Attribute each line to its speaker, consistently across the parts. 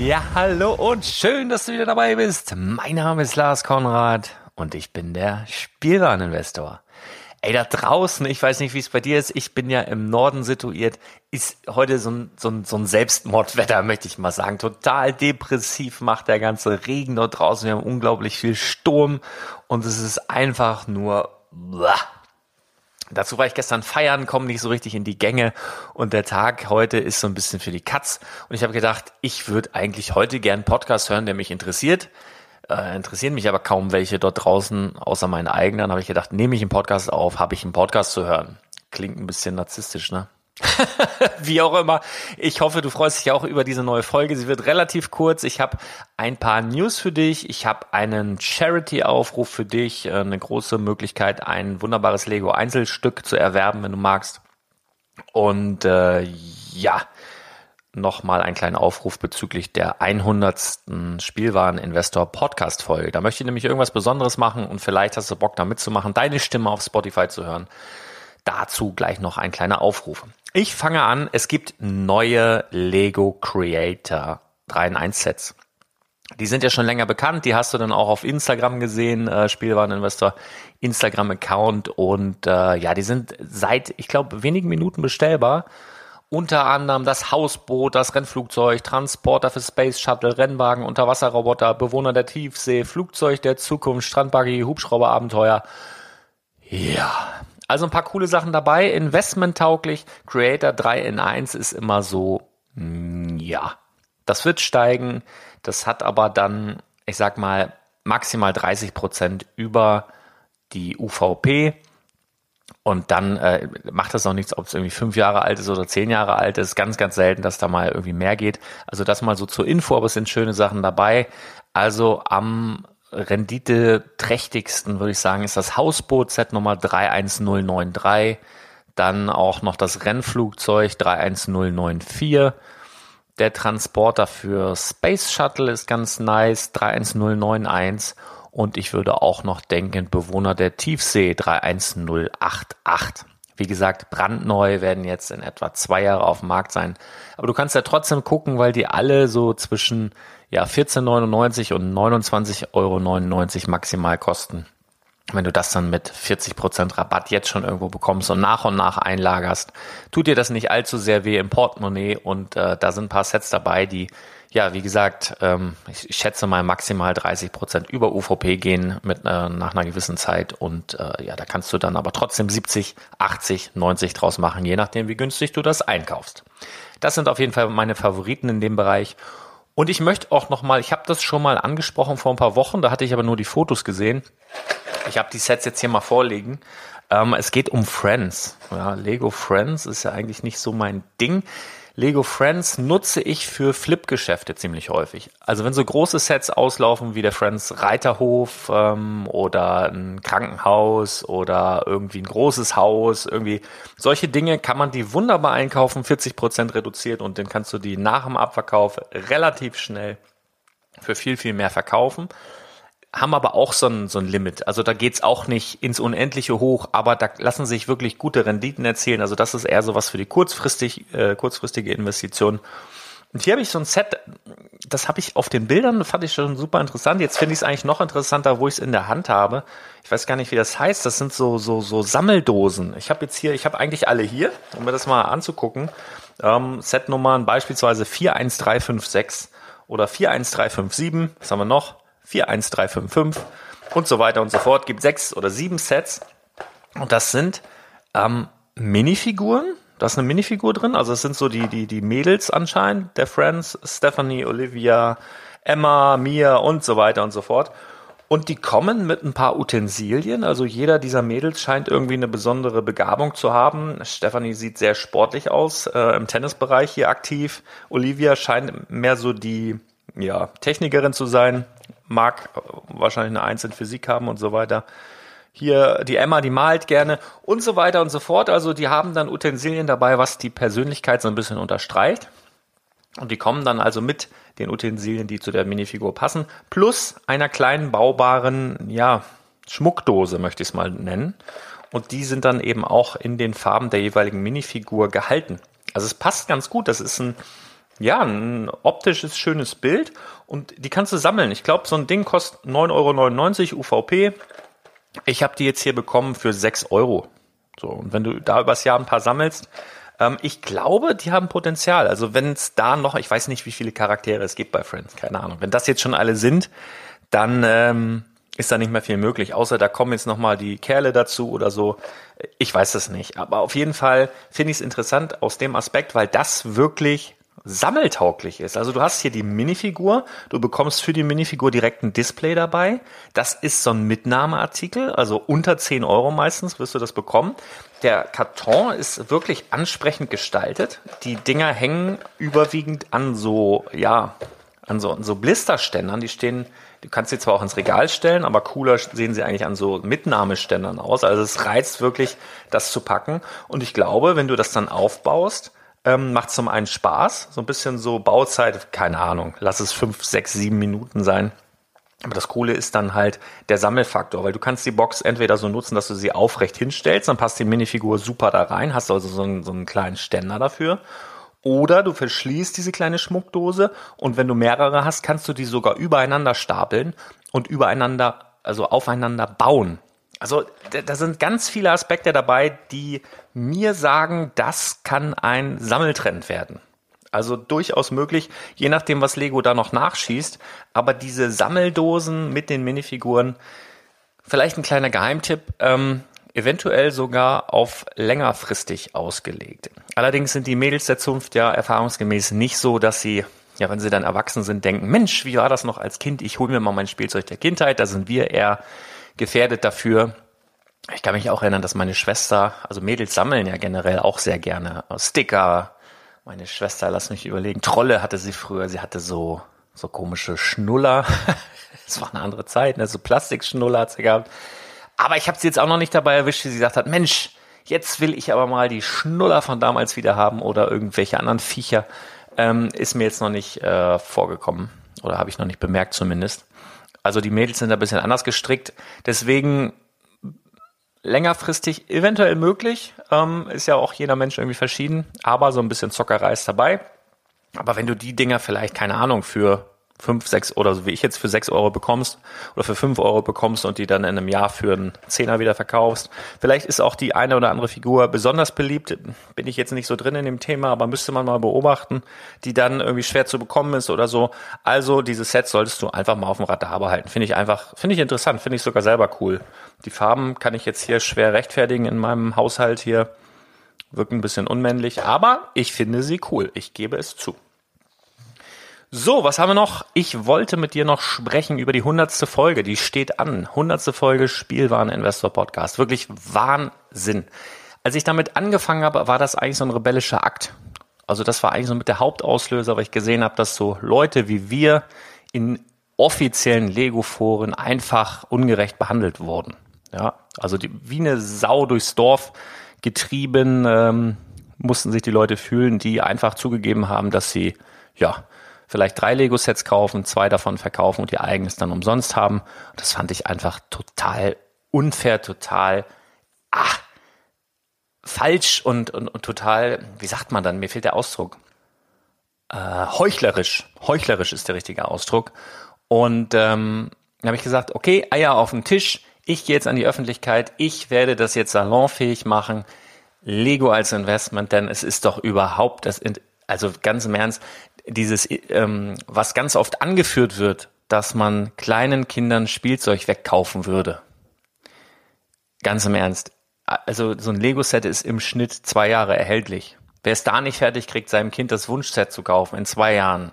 Speaker 1: Ja, hallo und schön, dass du wieder dabei bist. Mein Name ist Lars Konrad und ich bin der Spielwareninvestor. Ey, da draußen, ich weiß nicht, wie es bei dir ist, ich bin ja im Norden situiert, ist heute so ein, so ein, so ein Selbstmordwetter, möchte ich mal sagen. Total depressiv macht der ganze Regen dort draußen. Wir haben unglaublich viel Sturm und es ist einfach nur... Blah Dazu war ich gestern feiern, komme nicht so richtig in die Gänge und der Tag heute ist so ein bisschen für die Katz. Und ich habe gedacht, ich würde eigentlich heute gern einen Podcast hören, der mich interessiert. Äh, interessieren mich aber kaum welche dort draußen, außer meinen eigenen. habe ich gedacht, nehme ich einen Podcast auf, habe ich einen Podcast zu hören. Klingt ein bisschen narzisstisch, ne? Wie auch immer. Ich hoffe, du freust dich auch über diese neue Folge. Sie wird relativ kurz. Ich habe ein paar News für dich. Ich habe einen Charity-Aufruf für dich. Äh, eine große Möglichkeit, ein wunderbares Lego-Einzelstück zu erwerben, wenn du magst. Und äh, ja, nochmal einen kleinen Aufruf bezüglich der 100. Spielwaren-Investor-Podcast-Folge. Da möchte ich nämlich irgendwas Besonderes machen und vielleicht hast du Bock da mitzumachen, deine Stimme auf Spotify zu hören. Dazu gleich noch ein kleiner Aufruf. Ich fange an, es gibt neue Lego Creator 3 in 1 Sets. Die sind ja schon länger bekannt, die hast du dann auch auf Instagram gesehen, äh, Spielwareninvestor Instagram-Account und äh, ja, die sind seit, ich glaube, wenigen Minuten bestellbar. Unter anderem das Hausboot, das Rennflugzeug, Transporter für Space Shuttle, Rennwagen, Unterwasserroboter, Bewohner der Tiefsee, Flugzeug der Zukunft, Strandbuggy, Hubschrauberabenteuer,
Speaker 2: Ja, also ein paar coole Sachen dabei. Investmenttauglich. Creator 3 in 1 ist immer so, mm, ja, das wird steigen. Das hat aber dann, ich sag mal, maximal 30 Prozent über die UVP. Und dann äh, macht das auch nichts, ob es irgendwie fünf Jahre alt ist oder zehn Jahre alt ist. Ganz, ganz selten, dass da mal irgendwie mehr geht. Also das mal so zur Info, aber es sind schöne Sachen dabei. Also am renditeträchtigsten würde ich sagen, ist das Hausboot Set Nummer 31093. Dann auch noch das Rennflugzeug 31094. Der Transporter für Space Shuttle ist ganz nice, 31091. Und ich würde auch noch denken, Bewohner der Tiefsee 31088. Wie gesagt, brandneu werden jetzt in etwa zwei Jahre auf dem Markt sein. Aber du kannst ja trotzdem gucken, weil die alle so zwischen ja, 14,99 und 29,99 Euro maximal kosten. Wenn du das dann mit 40% Rabatt jetzt schon irgendwo bekommst und nach und nach einlagerst, tut dir das nicht allzu sehr weh im Portemonnaie und äh, da sind ein paar Sets dabei, die ja, wie gesagt, ähm, ich, schätze mal maximal 30 Prozent über UVP gehen mit äh, nach einer gewissen Zeit und äh, ja, da kannst du dann aber trotzdem 70, 80, 90 draus machen, je nachdem, wie günstig du das einkaufst. Das sind auf jeden Fall meine Favoriten in dem Bereich. Und ich möchte auch noch mal, ich habe das schon mal angesprochen vor ein paar Wochen, da hatte ich aber nur die Fotos gesehen. Ich habe die Sets jetzt hier mal vorliegen. Ähm, es geht um Friends. Ja, Lego Friends ist ja eigentlich nicht so mein Ding. Lego Friends nutze ich für Flip-Geschäfte ziemlich häufig. Also wenn so große Sets auslaufen wie der Friends Reiterhof ähm, oder ein Krankenhaus oder irgendwie ein großes Haus, irgendwie solche Dinge kann man die wunderbar einkaufen, 40 Prozent reduziert und dann kannst du die nach dem Abverkauf relativ schnell für viel, viel mehr verkaufen haben aber auch so ein, so ein Limit. Also da geht's auch nicht ins Unendliche hoch, aber da lassen sich wirklich gute Renditen erzielen. Also das ist eher so was für die kurzfristig, äh, kurzfristige Investition. Und hier habe ich so ein Set, das habe ich auf den Bildern, fand ich schon super interessant. Jetzt finde ich es eigentlich noch interessanter, wo ich es in der Hand habe. Ich weiß gar nicht, wie das heißt. Das sind so, so, so Sammeldosen. Ich habe jetzt hier, ich habe eigentlich alle hier, um mir das mal anzugucken. Ähm, Setnummern beispielsweise 41356 oder 41357. Was haben wir noch? 41355 und so weiter und so fort. Gibt sechs oder sieben Sets. Und das sind ähm, Minifiguren. Da ist eine Minifigur drin. Also es sind so die, die, die Mädels anscheinend. Der Friends, Stephanie, Olivia, Emma, Mia und so weiter und so fort. Und die kommen mit ein paar Utensilien. Also jeder dieser Mädels scheint irgendwie eine besondere Begabung zu haben. Stephanie sieht sehr sportlich aus, äh, im Tennisbereich hier aktiv. Olivia scheint mehr so die ja, Technikerin zu sein mag wahrscheinlich eine Eins in Physik haben und so weiter. Hier die Emma, die malt gerne und so weiter und so fort. Also die haben dann Utensilien dabei, was die Persönlichkeit so ein bisschen unterstreicht. Und die kommen dann also mit den Utensilien, die zu der Minifigur passen, plus einer kleinen baubaren, ja, Schmuckdose, möchte ich es mal nennen. Und die sind dann eben auch in den Farben der jeweiligen Minifigur gehalten. Also es passt ganz gut. Das ist ein ja, ein optisches, schönes Bild und die kannst du sammeln. Ich glaube, so ein Ding kostet 9,99 Euro UVP. Ich habe die jetzt hier bekommen für 6 Euro. So, und wenn du da übers Jahr ein paar sammelst, ähm, ich glaube, die haben Potenzial. Also wenn es da noch, ich weiß nicht, wie viele Charaktere es gibt bei Friends, keine Ahnung. Wenn das jetzt schon alle sind, dann ähm, ist da nicht mehr viel möglich. Außer da kommen jetzt nochmal die Kerle dazu oder so. Ich weiß das nicht. Aber auf jeden Fall finde ich es interessant aus dem Aspekt, weil das wirklich sammeltauglich ist. Also du hast hier die Minifigur, du bekommst für die Minifigur direkt ein Display dabei. Das ist so ein Mitnahmeartikel, also unter 10 Euro meistens wirst du das bekommen. Der Karton ist wirklich ansprechend gestaltet. Die Dinger hängen überwiegend an so, ja, an so, an so Blisterständern. Die stehen, du kannst sie zwar auch ins Regal stellen, aber cooler sehen sie eigentlich an so Mitnahmeständern aus. Also es reizt wirklich, das zu packen. Und ich glaube, wenn du das dann aufbaust, ähm, macht zum einen Spaß, so ein bisschen so Bauzeit, keine Ahnung, lass es fünf, sechs, sieben Minuten sein. Aber das Coole ist dann halt der Sammelfaktor, weil du kannst die Box entweder so nutzen, dass du sie aufrecht hinstellst, dann passt die Minifigur super da rein, hast also so einen, so einen kleinen Ständer dafür. Oder du verschließt diese kleine Schmuckdose und wenn du mehrere hast, kannst du die sogar übereinander stapeln und übereinander, also aufeinander bauen. Also da sind ganz viele Aspekte dabei, die mir sagen, das kann ein Sammeltrend werden. Also durchaus möglich, je nachdem, was Lego da noch nachschießt. Aber diese Sammeldosen mit den Minifiguren, vielleicht ein kleiner Geheimtipp, ähm, eventuell sogar auf längerfristig ausgelegt. Allerdings sind die Mädels der Zunft ja erfahrungsgemäß nicht so, dass sie, ja, wenn sie dann erwachsen sind, denken, Mensch, wie war das noch als Kind? Ich hole mir mal mein Spielzeug der Kindheit. Da sind wir eher gefährdet dafür. Ich kann mich auch erinnern, dass meine Schwester, also Mädels sammeln ja generell auch sehr gerne Sticker. Meine Schwester, lass mich überlegen, Trolle hatte sie früher. Sie hatte so, so komische Schnuller. Es war eine andere Zeit, ne? so Plastikschnuller hat sie gehabt. Aber ich habe sie jetzt auch noch nicht dabei erwischt, wie sie gesagt hat, Mensch, jetzt will ich aber mal die Schnuller von damals wieder haben oder irgendwelche anderen Viecher. Ähm, ist mir jetzt noch nicht äh, vorgekommen oder habe ich noch nicht bemerkt zumindest. Also die Mädels sind ein bisschen anders gestrickt. Deswegen längerfristig eventuell möglich. Ähm, ist ja auch jeder Mensch irgendwie verschieden. Aber so ein bisschen Zockerei ist dabei. Aber wenn du die Dinger vielleicht, keine Ahnung, für fünf, sechs oder so wie ich jetzt für sechs Euro bekommst oder für fünf Euro bekommst und die dann in einem Jahr für einen Zehner wieder verkaufst. Vielleicht ist auch die eine oder andere Figur besonders beliebt. Bin ich jetzt nicht so drin in dem Thema, aber müsste man mal beobachten, die dann irgendwie schwer zu bekommen ist oder so. Also dieses Set solltest du einfach mal auf dem Radar behalten. Finde ich einfach, finde ich interessant, finde ich sogar selber cool. Die Farben kann ich jetzt hier schwer rechtfertigen in meinem Haushalt hier. Wirken ein bisschen unmännlich, aber ich finde sie cool. Ich gebe es zu. So, was haben wir noch? Ich wollte mit dir noch sprechen über die hundertste Folge. Die steht an. Hundertste Folge Spielwareninvestor Podcast. Wirklich Wahnsinn. Als ich damit angefangen habe, war das eigentlich so ein rebellischer Akt. Also das war eigentlich so mit der Hauptauslöser, weil ich gesehen habe, dass so Leute wie wir in offiziellen Lego-Foren einfach ungerecht behandelt wurden. Ja, also die, wie eine Sau durchs Dorf getrieben ähm, mussten sich die Leute fühlen, die einfach zugegeben haben, dass sie ja vielleicht drei Lego-Sets kaufen, zwei davon verkaufen und ihr eigenes dann umsonst haben. Das fand ich einfach total unfair, total ach, falsch und, und, und total, wie sagt man dann, mir fehlt der Ausdruck. Äh, heuchlerisch. Heuchlerisch ist der richtige Ausdruck. Und ähm, dann habe ich gesagt, okay, Eier auf den Tisch, ich gehe jetzt an die Öffentlichkeit, ich werde das jetzt salonfähig machen. Lego als Investment, denn es ist doch überhaupt das, also ganz im Ernst, dieses, ähm, was ganz oft angeführt wird, dass man kleinen Kindern Spielzeug wegkaufen würde. Ganz im Ernst. Also so ein Lego-Set ist im Schnitt zwei Jahre erhältlich. Wer es da nicht fertig kriegt, seinem Kind das Wunschset zu kaufen in zwei Jahren,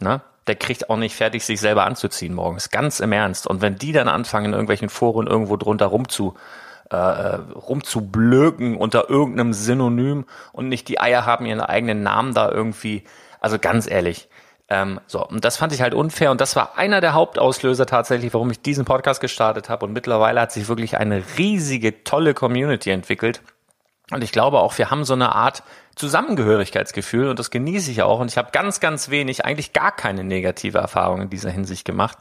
Speaker 2: ne? der kriegt auch nicht fertig, sich selber anzuziehen morgens. Ganz im Ernst. Und wenn die dann anfangen, in irgendwelchen Foren irgendwo drunter rumzu, äh, rumzublöken unter irgendeinem Synonym und nicht die Eier haben, ihren eigenen Namen da irgendwie also ganz ehrlich. Ähm, so, und das fand ich halt unfair und das war einer der Hauptauslöser tatsächlich, warum ich diesen Podcast gestartet habe. Und mittlerweile hat sich wirklich eine riesige, tolle Community entwickelt. Und ich glaube auch, wir haben so eine Art Zusammengehörigkeitsgefühl und das genieße ich auch. Und ich habe ganz, ganz wenig, eigentlich gar keine negative Erfahrung in dieser Hinsicht gemacht,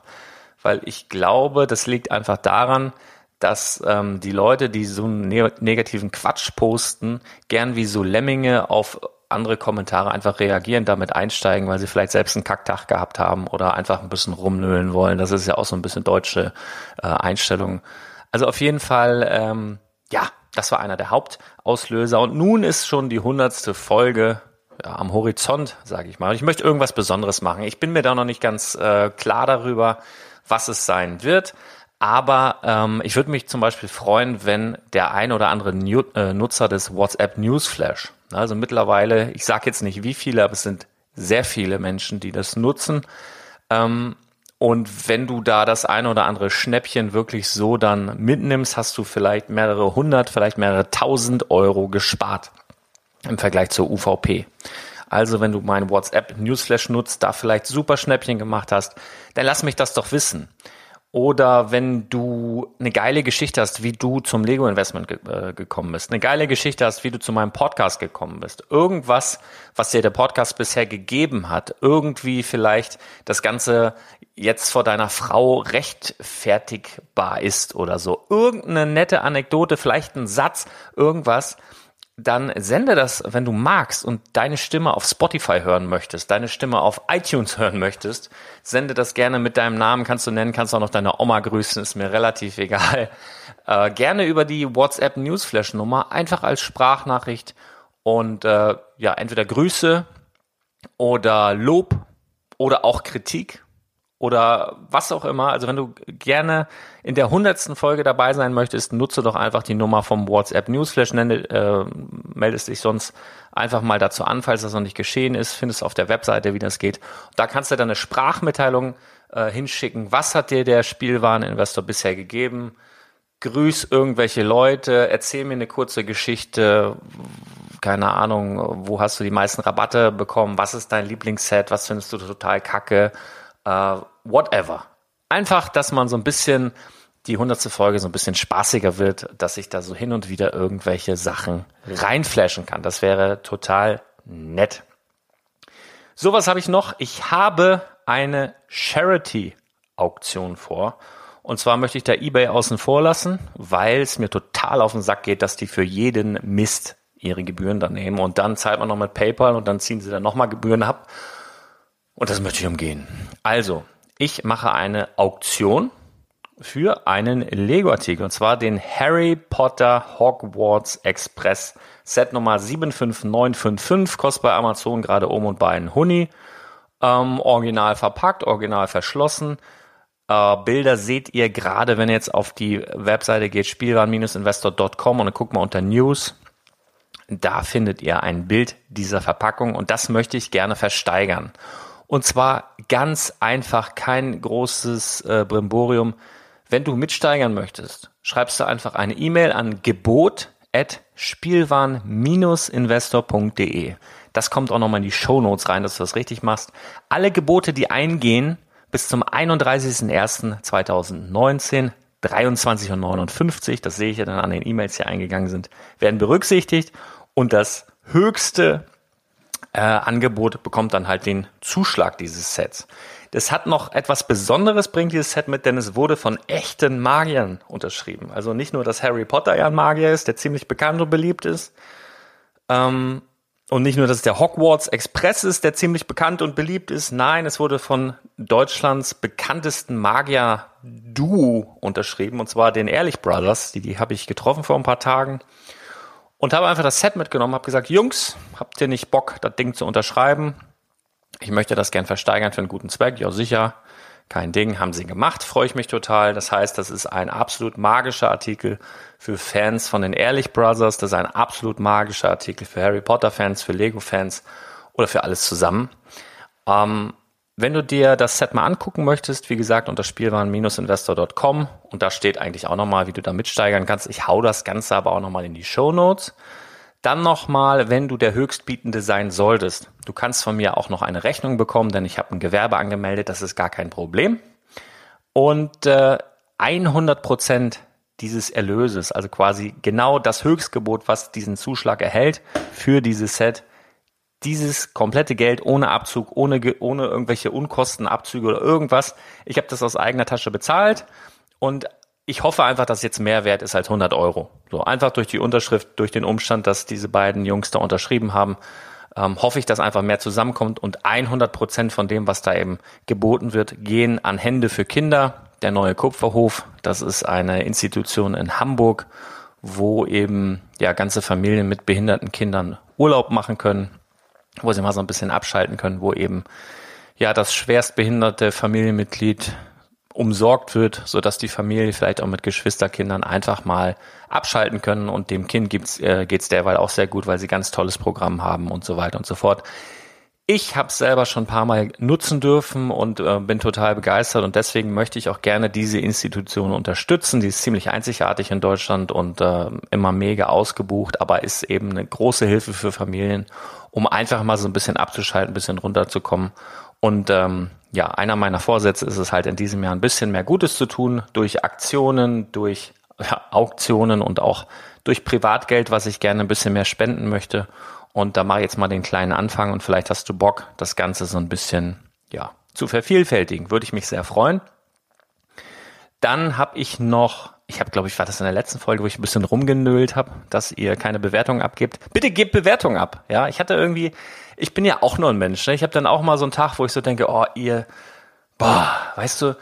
Speaker 2: weil ich glaube, das liegt einfach daran, dass ähm, die Leute, die so einen negativen Quatsch posten, gern wie so Lemminge auf andere Kommentare einfach reagieren, damit einsteigen, weil sie vielleicht selbst einen Kacktag gehabt haben oder einfach ein bisschen rumnöhlen wollen. Das ist ja auch so ein bisschen deutsche äh, Einstellung. Also auf jeden Fall, ähm, ja, das war einer der Hauptauslöser. Und nun ist schon die hundertste Folge ja, am Horizont, sage ich mal. ich möchte irgendwas Besonderes machen. Ich bin mir da noch nicht ganz äh, klar darüber, was es sein wird. Aber ähm, ich würde mich zum Beispiel freuen, wenn der ein oder andere New äh, Nutzer des WhatsApp Newsflash also mittlerweile, ich sage jetzt nicht wie viele, aber es sind sehr viele Menschen, die das nutzen. Ähm, und wenn du da das eine oder andere Schnäppchen wirklich so dann mitnimmst, hast du vielleicht mehrere hundert, vielleicht mehrere tausend Euro gespart im Vergleich zur UVP. Also wenn du meinen WhatsApp Newsflash nutzt, da vielleicht super Schnäppchen gemacht hast, dann lass mich das doch wissen. Oder wenn du eine geile Geschichte hast, wie du zum Lego Investment ge äh, gekommen bist, eine geile Geschichte hast, wie du zu meinem Podcast gekommen bist, irgendwas, was dir der Podcast bisher gegeben hat, irgendwie vielleicht das Ganze jetzt vor deiner Frau rechtfertigbar ist oder so, irgendeine nette Anekdote, vielleicht ein Satz, irgendwas, dann sende das, wenn du magst und deine Stimme auf Spotify hören möchtest, deine Stimme auf iTunes hören möchtest, sende das gerne mit deinem Namen, kannst du nennen, kannst auch noch deine Oma grüßen, ist mir relativ egal. Äh, gerne über die WhatsApp Newsflash Nummer, einfach als Sprachnachricht und äh, ja, entweder Grüße oder Lob oder auch Kritik oder was auch immer. Also wenn du gerne in der hundertsten Folge dabei sein möchtest, nutze doch einfach die Nummer vom WhatsApp Newsflash, nenne, äh, meldest dich sonst einfach mal dazu an, falls das noch nicht geschehen ist, findest du auf der Webseite, wie das geht. Da kannst du dann eine Sprachmitteilung äh, hinschicken. Was hat dir der Spielwareninvestor bisher gegeben? Grüß irgendwelche Leute, erzähl mir eine kurze Geschichte, keine Ahnung, wo hast du die meisten Rabatte bekommen, was ist dein Lieblingsset, was findest du total kacke, äh, whatever. Einfach, dass man so ein bisschen die hundertste Folge so ein bisschen spaßiger wird, dass ich da so hin und wieder irgendwelche Sachen reinflashen kann. Das wäre total nett. Sowas habe ich noch. Ich habe eine Charity-Auktion vor. Und zwar möchte ich da eBay außen vor lassen, weil es mir total auf den Sack geht, dass die für jeden Mist ihre Gebühren dann nehmen. Und dann zahlt man noch mit PayPal und dann ziehen sie dann nochmal Gebühren ab. Und das möchte ich umgehen. Also, ich mache eine Auktion für einen Lego-Artikel. Und zwar den Harry Potter Hogwarts Express Set Nummer 75955. Kostet bei Amazon gerade um und bei einen Huni. Ähm, original verpackt, original verschlossen. Äh, Bilder seht ihr gerade, wenn ihr jetzt auf die Webseite geht, spielwaren-investor.com und dann guckt mal unter News. Da findet ihr ein Bild dieser Verpackung und das möchte ich gerne versteigern. Und zwar ganz einfach, kein großes äh, Brimborium. Wenn du mitsteigern möchtest, schreibst du einfach eine E-Mail an gebot at spielwaren-investor.de. Das kommt auch nochmal in die Show Notes rein, dass du das richtig machst. Alle Gebote, die eingehen, bis zum 31.01.2019, 23.59 Uhr, das sehe ich ja dann an den E-Mails, die eingegangen sind, werden berücksichtigt und das höchste äh, Angebot bekommt dann halt den Zuschlag dieses Sets. Das hat noch etwas Besonderes, bringt dieses Set mit, denn es wurde von echten Magiern unterschrieben. Also nicht nur, dass Harry Potter ja ein Magier ist, der ziemlich bekannt und beliebt ist, ähm, und nicht nur, dass es der Hogwarts Express ist, der ziemlich bekannt und beliebt ist. Nein, es wurde von Deutschlands bekanntesten Magier-Duo unterschrieben, und zwar den Ehrlich Brothers. Die, die habe ich getroffen vor ein paar Tagen und habe einfach das Set mitgenommen, habe gesagt, Jungs, habt ihr nicht Bock, das Ding zu unterschreiben? Ich möchte das gern versteigern für einen guten Zweck. Ja, sicher. Kein Ding, haben sie gemacht, freue ich mich total. Das heißt, das ist ein absolut magischer Artikel für Fans von den Ehrlich Brothers. Das ist ein absolut magischer Artikel für Harry Potter Fans, für Lego Fans oder für alles zusammen. Ähm, wenn du dir das Set mal angucken möchtest, wie gesagt, unter spielwaren-investor.com und da steht eigentlich auch nochmal, wie du da mitsteigern kannst. Ich hau das Ganze aber auch nochmal in die Show Notes. Dann nochmal, wenn du der Höchstbietende sein solltest. Du kannst von mir auch noch eine Rechnung bekommen, denn ich habe ein Gewerbe angemeldet, das ist gar kein Problem. Und äh, 100 Prozent dieses Erlöses, also quasi genau das Höchstgebot, was diesen Zuschlag erhält für dieses Set, dieses komplette Geld ohne Abzug, ohne, ohne irgendwelche Unkostenabzüge oder irgendwas. Ich habe das aus eigener Tasche bezahlt und ich hoffe einfach, dass jetzt mehr wert ist als 100 Euro. So einfach durch die Unterschrift, durch den Umstand, dass diese beiden Jungs da unterschrieben haben, ähm, hoffe ich, dass einfach mehr zusammenkommt und 100 Prozent von dem, was da eben geboten wird, gehen an Hände für Kinder. Der neue Kupferhof, das ist eine Institution in Hamburg, wo eben ja ganze Familien mit behinderten Kindern Urlaub machen können wo sie mal so ein bisschen abschalten können, wo eben ja das schwerstbehinderte Familienmitglied umsorgt wird, so dass die Familie vielleicht auch mit Geschwisterkindern einfach mal abschalten können und dem Kind gibt's, äh, geht's derweil auch sehr gut, weil sie ganz tolles Programm haben und so weiter und so fort. Ich habe es selber schon ein paar Mal nutzen dürfen und äh, bin total begeistert und deswegen möchte ich auch gerne diese Institution unterstützen. Die ist ziemlich einzigartig in Deutschland und äh, immer mega ausgebucht, aber ist eben eine große Hilfe für Familien um einfach mal so ein bisschen abzuschalten, ein bisschen runterzukommen. Und ähm, ja, einer meiner Vorsätze ist es halt in diesem Jahr ein bisschen mehr Gutes zu tun durch Aktionen, durch ja, Auktionen und auch durch Privatgeld, was ich gerne ein bisschen mehr spenden möchte. Und da mache ich jetzt mal den kleinen Anfang und vielleicht hast du Bock, das Ganze so ein bisschen ja zu vervielfältigen. Würde ich mich sehr freuen. Dann habe ich noch ich habe, glaube ich, war das in der letzten Folge, wo ich ein bisschen rumgenölt habe, dass ihr keine Bewertung abgibt. Bitte gebt Bewertung ab. Ja, ich hatte irgendwie, ich bin ja auch nur ein Mensch. Ne? Ich habe dann auch mal so einen Tag, wo ich so denke, oh, ihr, boah, weißt du,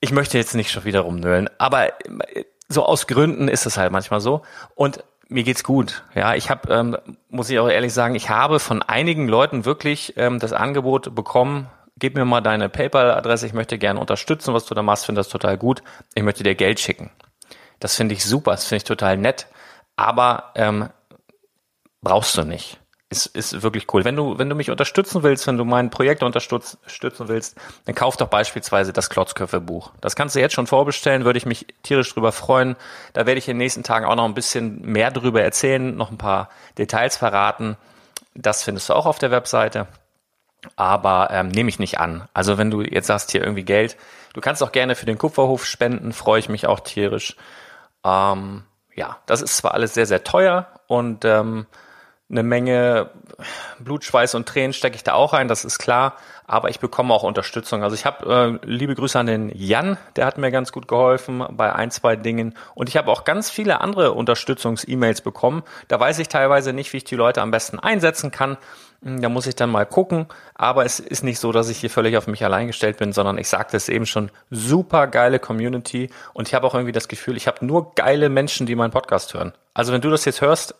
Speaker 2: ich möchte jetzt nicht schon wieder rumnölen, aber äh, so aus Gründen ist es halt manchmal so. Und mir geht's gut. Ja, ich habe, ähm, muss ich auch ehrlich sagen, ich habe von einigen Leuten wirklich ähm, das Angebot bekommen, gib mir mal deine PayPal-Adresse, ich möchte gerne unterstützen, was du da machst, finde das total gut. Ich möchte dir Geld schicken. Das finde ich super, das finde ich total nett, aber ähm, brauchst du nicht. Ist, ist wirklich cool. Wenn du, wenn du mich unterstützen willst, wenn du mein Projekt unterstützen willst, dann kauf doch beispielsweise das Klotzköpfe-Buch. Das kannst du jetzt schon vorbestellen, würde ich mich tierisch drüber freuen. Da werde ich in den nächsten Tagen auch noch ein bisschen mehr drüber erzählen, noch ein paar Details verraten. Das findest du auch auf der Webseite. Aber ähm, nehme ich nicht an. Also wenn du jetzt sagst, hier irgendwie Geld, du kannst auch gerne für den Kupferhof spenden, freue ich mich auch tierisch. Ähm, ja, das ist zwar alles sehr, sehr teuer und ähm, eine Menge Blut, Schweiß und Tränen stecke ich da auch rein, das ist klar. Aber ich bekomme auch Unterstützung. Also ich habe äh, liebe Grüße an den Jan, der hat mir ganz gut geholfen bei ein, zwei Dingen. Und ich habe auch ganz viele andere Unterstützungs-E-Mails bekommen. Da weiß ich teilweise nicht, wie ich die Leute am besten einsetzen kann. Hm, da muss ich dann mal gucken. Aber es ist nicht so, dass ich hier völlig auf mich allein gestellt bin, sondern ich sagte es eben schon, super geile Community. Und ich habe auch irgendwie das Gefühl, ich habe nur geile Menschen, die meinen Podcast hören. Also wenn du das jetzt hörst,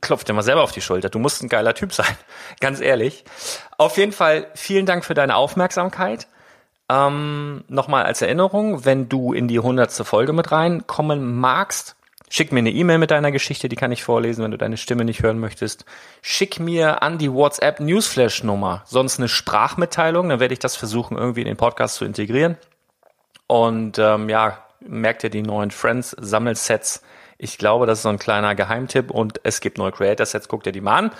Speaker 2: klopf dir mal selber auf die Schulter. Du musst ein geiler Typ sein. Ganz ehrlich. Auf jeden Fall vielen Dank für deine Aufmerksamkeit. Ähm, Nochmal als Erinnerung, wenn du in die hundertste Folge mit reinkommen magst, schick mir eine E-Mail mit deiner Geschichte, die kann ich vorlesen, wenn du deine Stimme nicht hören möchtest. Schick mir an die WhatsApp Newsflash Nummer, sonst eine Sprachmitteilung, dann werde ich das versuchen irgendwie in den Podcast zu integrieren. Und ähm, ja, merkt ihr die neuen Friends Sammelsets ich glaube, das ist so ein kleiner Geheimtipp und es gibt neue Creator-Sets, guck dir die mal an.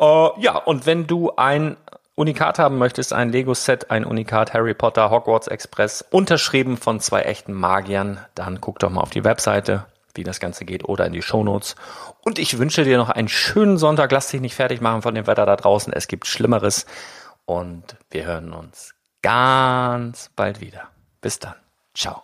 Speaker 2: Uh, ja, und wenn du ein Unikat haben möchtest, ein Lego-Set, ein Unikat Harry Potter Hogwarts Express, unterschrieben von zwei echten Magiern, dann guck doch mal auf die Webseite, wie das Ganze geht, oder in die Shownotes. Und ich wünsche dir noch einen schönen Sonntag. Lass dich nicht fertig machen von dem Wetter da draußen. Es gibt Schlimmeres. Und wir hören uns ganz bald wieder. Bis dann. Ciao.